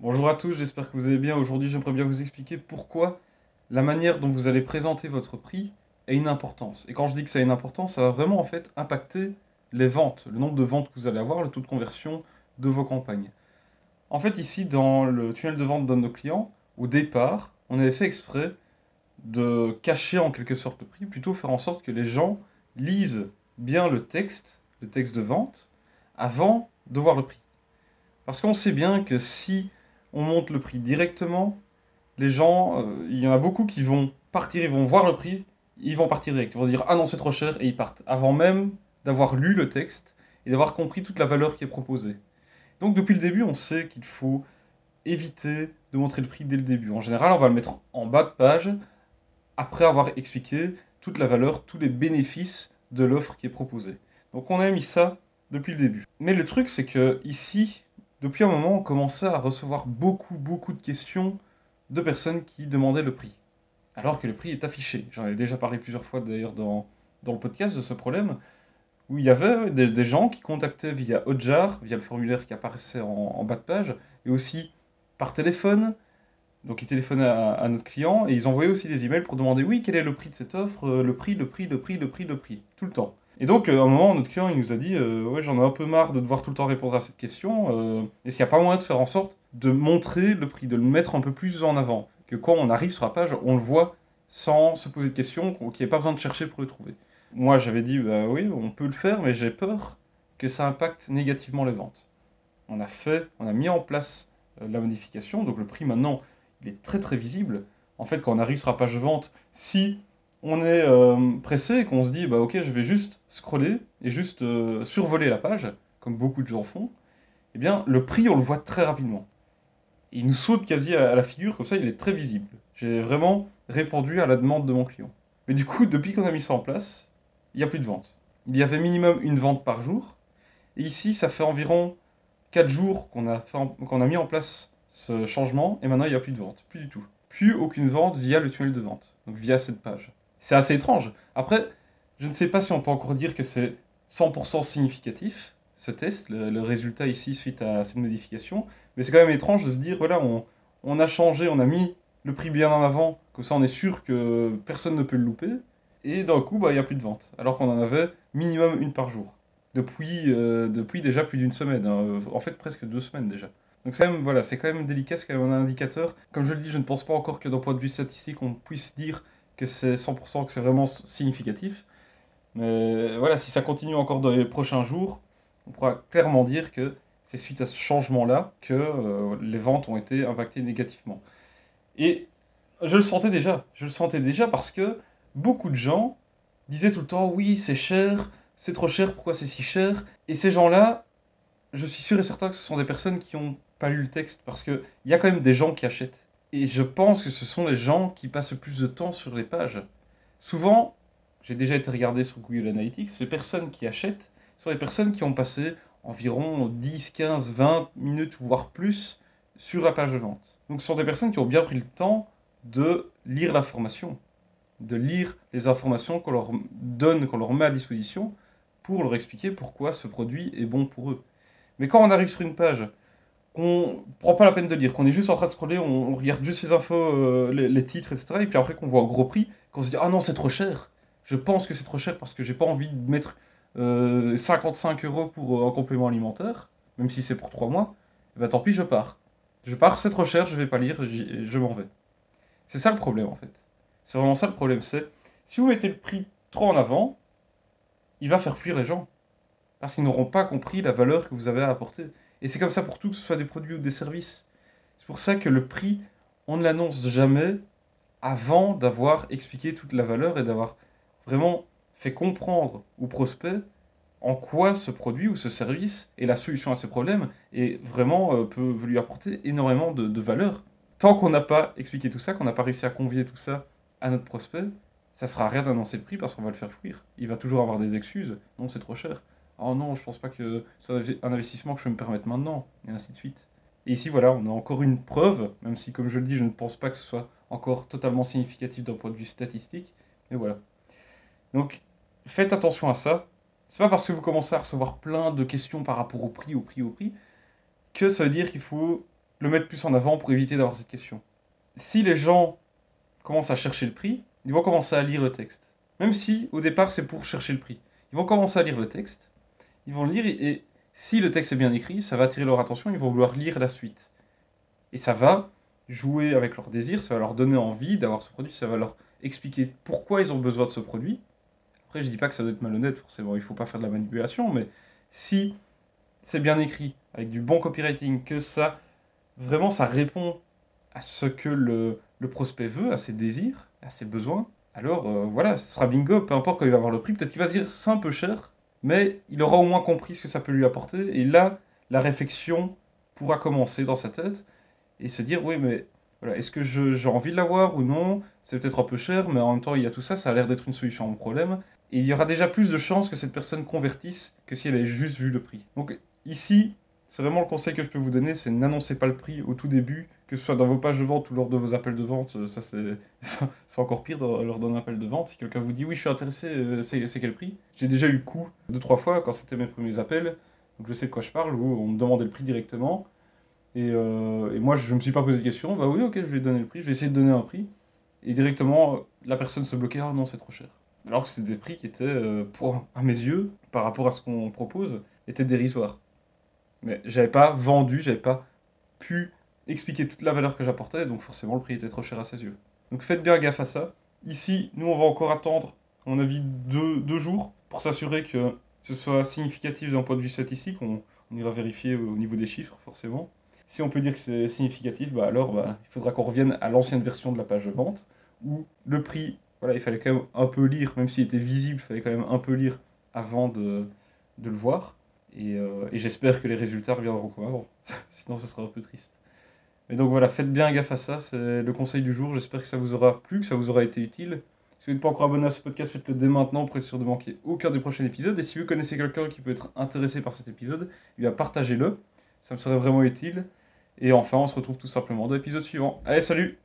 Bonjour à tous, j'espère que vous allez bien. Aujourd'hui, j'aimerais bien vous expliquer pourquoi la manière dont vous allez présenter votre prix a une importance. Et quand je dis que ça a une importance, ça va vraiment en fait impacter les ventes, le nombre de ventes que vous allez avoir, le taux de conversion de vos campagnes. En fait, ici, dans le tunnel de vente de nos clients, au départ, on avait fait exprès de cacher en quelque sorte le prix, plutôt faire en sorte que les gens lisent bien le texte, le texte de vente, avant de voir le prix. Parce qu'on sait bien que si on monte le prix directement, les gens, euh, il y en a beaucoup qui vont partir, ils vont voir le prix, ils vont partir direct. Ils vont dire ah non c'est trop cher et ils partent. Avant même d'avoir lu le texte et d'avoir compris toute la valeur qui est proposée. Donc depuis le début, on sait qu'il faut éviter de montrer le prix dès le début. En général, on va le mettre en bas de page après avoir expliqué toute la valeur, tous les bénéfices de l'offre qui est proposée. Donc on a mis ça depuis le début. Mais le truc, c'est que ici, depuis un moment, on commençait à recevoir beaucoup, beaucoup de questions de personnes qui demandaient le prix. Alors que le prix est affiché. J'en ai déjà parlé plusieurs fois d'ailleurs dans, le podcast de ce problème, où il y avait des, gens qui contactaient via Hotjar, via le formulaire qui apparaissait en, bas de page, et aussi par téléphone. Donc ils téléphonaient à, notre client et ils envoyaient aussi des emails pour demander oui, quel est le prix de cette offre, euh, le prix, le prix, le prix, le prix, le prix, tout le temps. Et donc, euh, à un moment, notre client, il nous a dit euh, Ouais, j'en ai un peu marre de devoir tout le temps répondre à cette question. Euh, Est-ce qu'il n'y a pas moyen de faire en sorte de montrer le prix, de le mettre un peu plus en avant Que quand on arrive sur la page, on le voit sans se poser de questions, qu'il n'y ait pas besoin de chercher pour le trouver. Moi, j'avais dit Bah oui, on peut le faire, mais j'ai peur que ça impacte négativement les ventes. On a fait, on a mis en place la modification, donc le prix maintenant, il est très très visible. En fait, quand on arrive sur la page de vente, si on est euh, pressé et qu'on se dit, bah ok, je vais juste scroller et juste euh, survoler la page, comme beaucoup de gens font, eh bien, le prix, on le voit très rapidement. Il nous saute quasi à, la figure, comme ça, il est très visible. J'ai vraiment répondu à la demande de mon client. Mais du coup, depuis qu'on a mis ça en place, il n'y a plus de vente. Il y avait minimum une vente par jour. Et ici, ça fait environ 4 jours qu'on a, qu'on a mis en place ce changement, et maintenant, il n'y a plus de vente. Plus du tout. Plus aucune vente via le tunnel de vente, donc via cette page. C'est assez étrange. Après, je ne sais pas si on peut encore dire que c'est 100% significatif, ce test, le, résultat ici suite à cette modification, mais c'est quand même étrange de se dire, voilà, on, a changé, on a mis le prix bien en avant, comme ça on est sûr que personne ne peut le louper, et d'un coup, bah, il n'y a plus de vente, alors qu'on en avait minimum une par jour. Depuis, euh, depuis déjà plus d'une semaine, hein. en fait presque deux semaines déjà. Donc c'est voilà, quand même délicat, c'est quand même un indicateur. Comme je le dis, je ne pense pas encore que d'un point de vue statistique, on puisse dire que c'est 100%, que c'est vraiment significatif. Mais voilà, si ça continue encore dans les prochains jours, on pourra clairement dire que c'est suite à ce changement-là que euh, les ventes ont été impactées négativement. Et je le sentais déjà, je le sentais déjà parce que beaucoup de gens disaient tout le temps oui, c'est cher, c'est trop cher, pourquoi c'est si cher? Et ces gens-là, je suis sûr et certain que ce sont des personnes qui n'ont pas lu le texte parce qu'il y a quand même des gens qui achètent. Et je pense que ce sont les gens qui passent le plus de temps sur les pages. Souvent, j'ai déjà été regardé sur Google Analytics, les personnes qui achètent sont les personnes qui ont passé environ 10, 15, 20 minutes, voire plus, sur la page de vente. Donc ce sont des personnes qui ont bien pris le temps de lire l'information, de lire les informations qu'on leur donne, qu'on leur met à disposition, pour leur expliquer pourquoi ce produit est bon pour eux. Mais quand on arrive sur une page qu'on prend pas la peine de lire, qu'on est juste en train de scroller, on, regarde juste les infos, euh, les, titres, etc. Et puis après qu'on voit un gros prix, qu'on se dit ah non c'est trop cher. Je pense que c'est trop cher parce que j'ai pas envie de mettre 55 euh, euros pour euh, un complément alimentaire, même si c'est pour 3 mois. Et eh ben tant pis je pars. Je pars, c'est trop cher, je vais pas lire, je m'en vais. C'est ça le problème en fait. C'est vraiment ça le problème, c'est si vous mettez le prix trop en avant, il va faire fuir les gens. Parce qu'ils n'auront pas compris la valeur que vous avez à apporter. Et c'est comme ça pour tout, que ce soit des produits ou des services. C'est pour ça que le prix, on ne l'annonce jamais avant d'avoir expliqué toute la valeur et d'avoir vraiment fait comprendre au prospect en quoi ce produit ou ce service est la solution à ses problèmes et vraiment euh, peut lui apporter énormément de, de valeur. Tant qu'on n'a pas expliqué tout ça, qu'on n'a pas réussi à convier tout ça à notre prospect, ça sera rien d'annoncer le prix parce qu'on va le faire fuir. Il va toujours avoir des excuses. Non, c'est trop cher oh non, je pense pas que c'est un investissement que je peux me permettre maintenant, et ainsi de suite. Et ici, voilà, on a encore une preuve, même si, comme je le dis, je ne pense pas que ce soit encore totalement significatif d'un point de vue statistique, mais voilà. Donc, faites attention à ça. C'est pas parce que vous commencez à recevoir plein de questions par rapport au prix, au prix, au prix, que ça veut dire qu'il faut le mettre plus en avant pour éviter d'avoir cette question. Si les gens commencent à chercher le prix, ils vont commencer à lire le texte. Même si au départ c'est pour chercher le prix. Ils vont commencer à lire le texte, ils vont le lire et, si le texte est bien écrit, ça va attirer leur attention, ils vont vouloir lire la suite. Et ça va jouer avec leur désir, ça va leur donner envie d'avoir ce produit, ça va leur expliquer pourquoi ils ont besoin de ce produit. Après, je dis pas que ça doit être malhonnête, forcément, il faut pas faire de la manipulation, mais si c'est bien écrit, avec du bon copywriting, que ça, vraiment, ça répond à ce que le, prospect veut, à ses désirs, à ses besoins, alors euh, voilà, ce sera bingo, peu importe quand il va avoir le prix, peut-être qu'il va se dire c'est un peu cher, mais il aura au moins compris ce que ça peut lui apporter, et là, la réflexion pourra commencer dans sa tête, et se dire oui, mais voilà, est-ce que j'ai envie de l'avoir ou non? C'est peut-être un peu cher, mais en même temps, il y a tout ça, ça a l'air d'être une solution à mon problème, et il y aura déjà plus de chances que cette personne convertisse que si elle avait juste vu le prix. Donc ici, c'est vraiment le conseil que je peux vous donner, c'est n'annoncez pas le prix au tout début, que ce soit dans vos pages de vente ou lors de vos appels de vente. Ça, c'est encore pire lors d'un appel de vente. Si quelqu'un vous dit oui, je suis intéressé, euh, c'est quel prix? J'ai déjà eu le coup deux, trois fois quand c'était mes premiers appels, donc je sais de quoi je parle, où on me demandait le prix directement. Et, euh, et moi, je ne me suis pas posé de question. Bah oui, ok, je vais donner le prix, je vais essayer de donner un prix. Et directement, la personne se bloquait, ah non, c'est trop cher. Alors que c'était des prix qui étaient, euh, à mes yeux, par rapport à ce qu'on propose, étaient dérisoires. Mais j'avais pas vendu, j'avais pas pu expliquer toute la valeur que j'apportais, donc forcément le prix était trop cher à ses yeux. Donc faites bien gaffe à ça. Ici, nous on va encore attendre, à mon avis, deux, deux jours pour s'assurer que ce soit significatif d'un point de vue statistique. On, on, ira vérifier au niveau des chiffres, forcément. Si on peut dire que c'est significatif, bah alors bah, il faudra qu'on revienne à l'ancienne version de la page de vente, où le prix, voilà, il fallait quand même un peu lire, même s'il était visible, il fallait quand même un peu lire avant de, de le voir. Euh, et, j'espère que les résultats reviendront comme avant. Sinon, ce sera un peu triste. Mais donc voilà, faites bien gaffe à ça. C'est le conseil du jour. J'espère que ça vous aura plu, que ça vous aura été utile. Si vous n'êtes pas encore abonné à ce podcast, faites-le dès maintenant pour être sûr de manquer aucun des prochains épisodes. Et si vous connaissez quelqu'un qui peut être intéressé par cet épisode, eh partagez-le. Ça me serait vraiment utile. Et enfin, on se retrouve tout simplement dans l'épisode suivant. Allez, salut